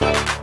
you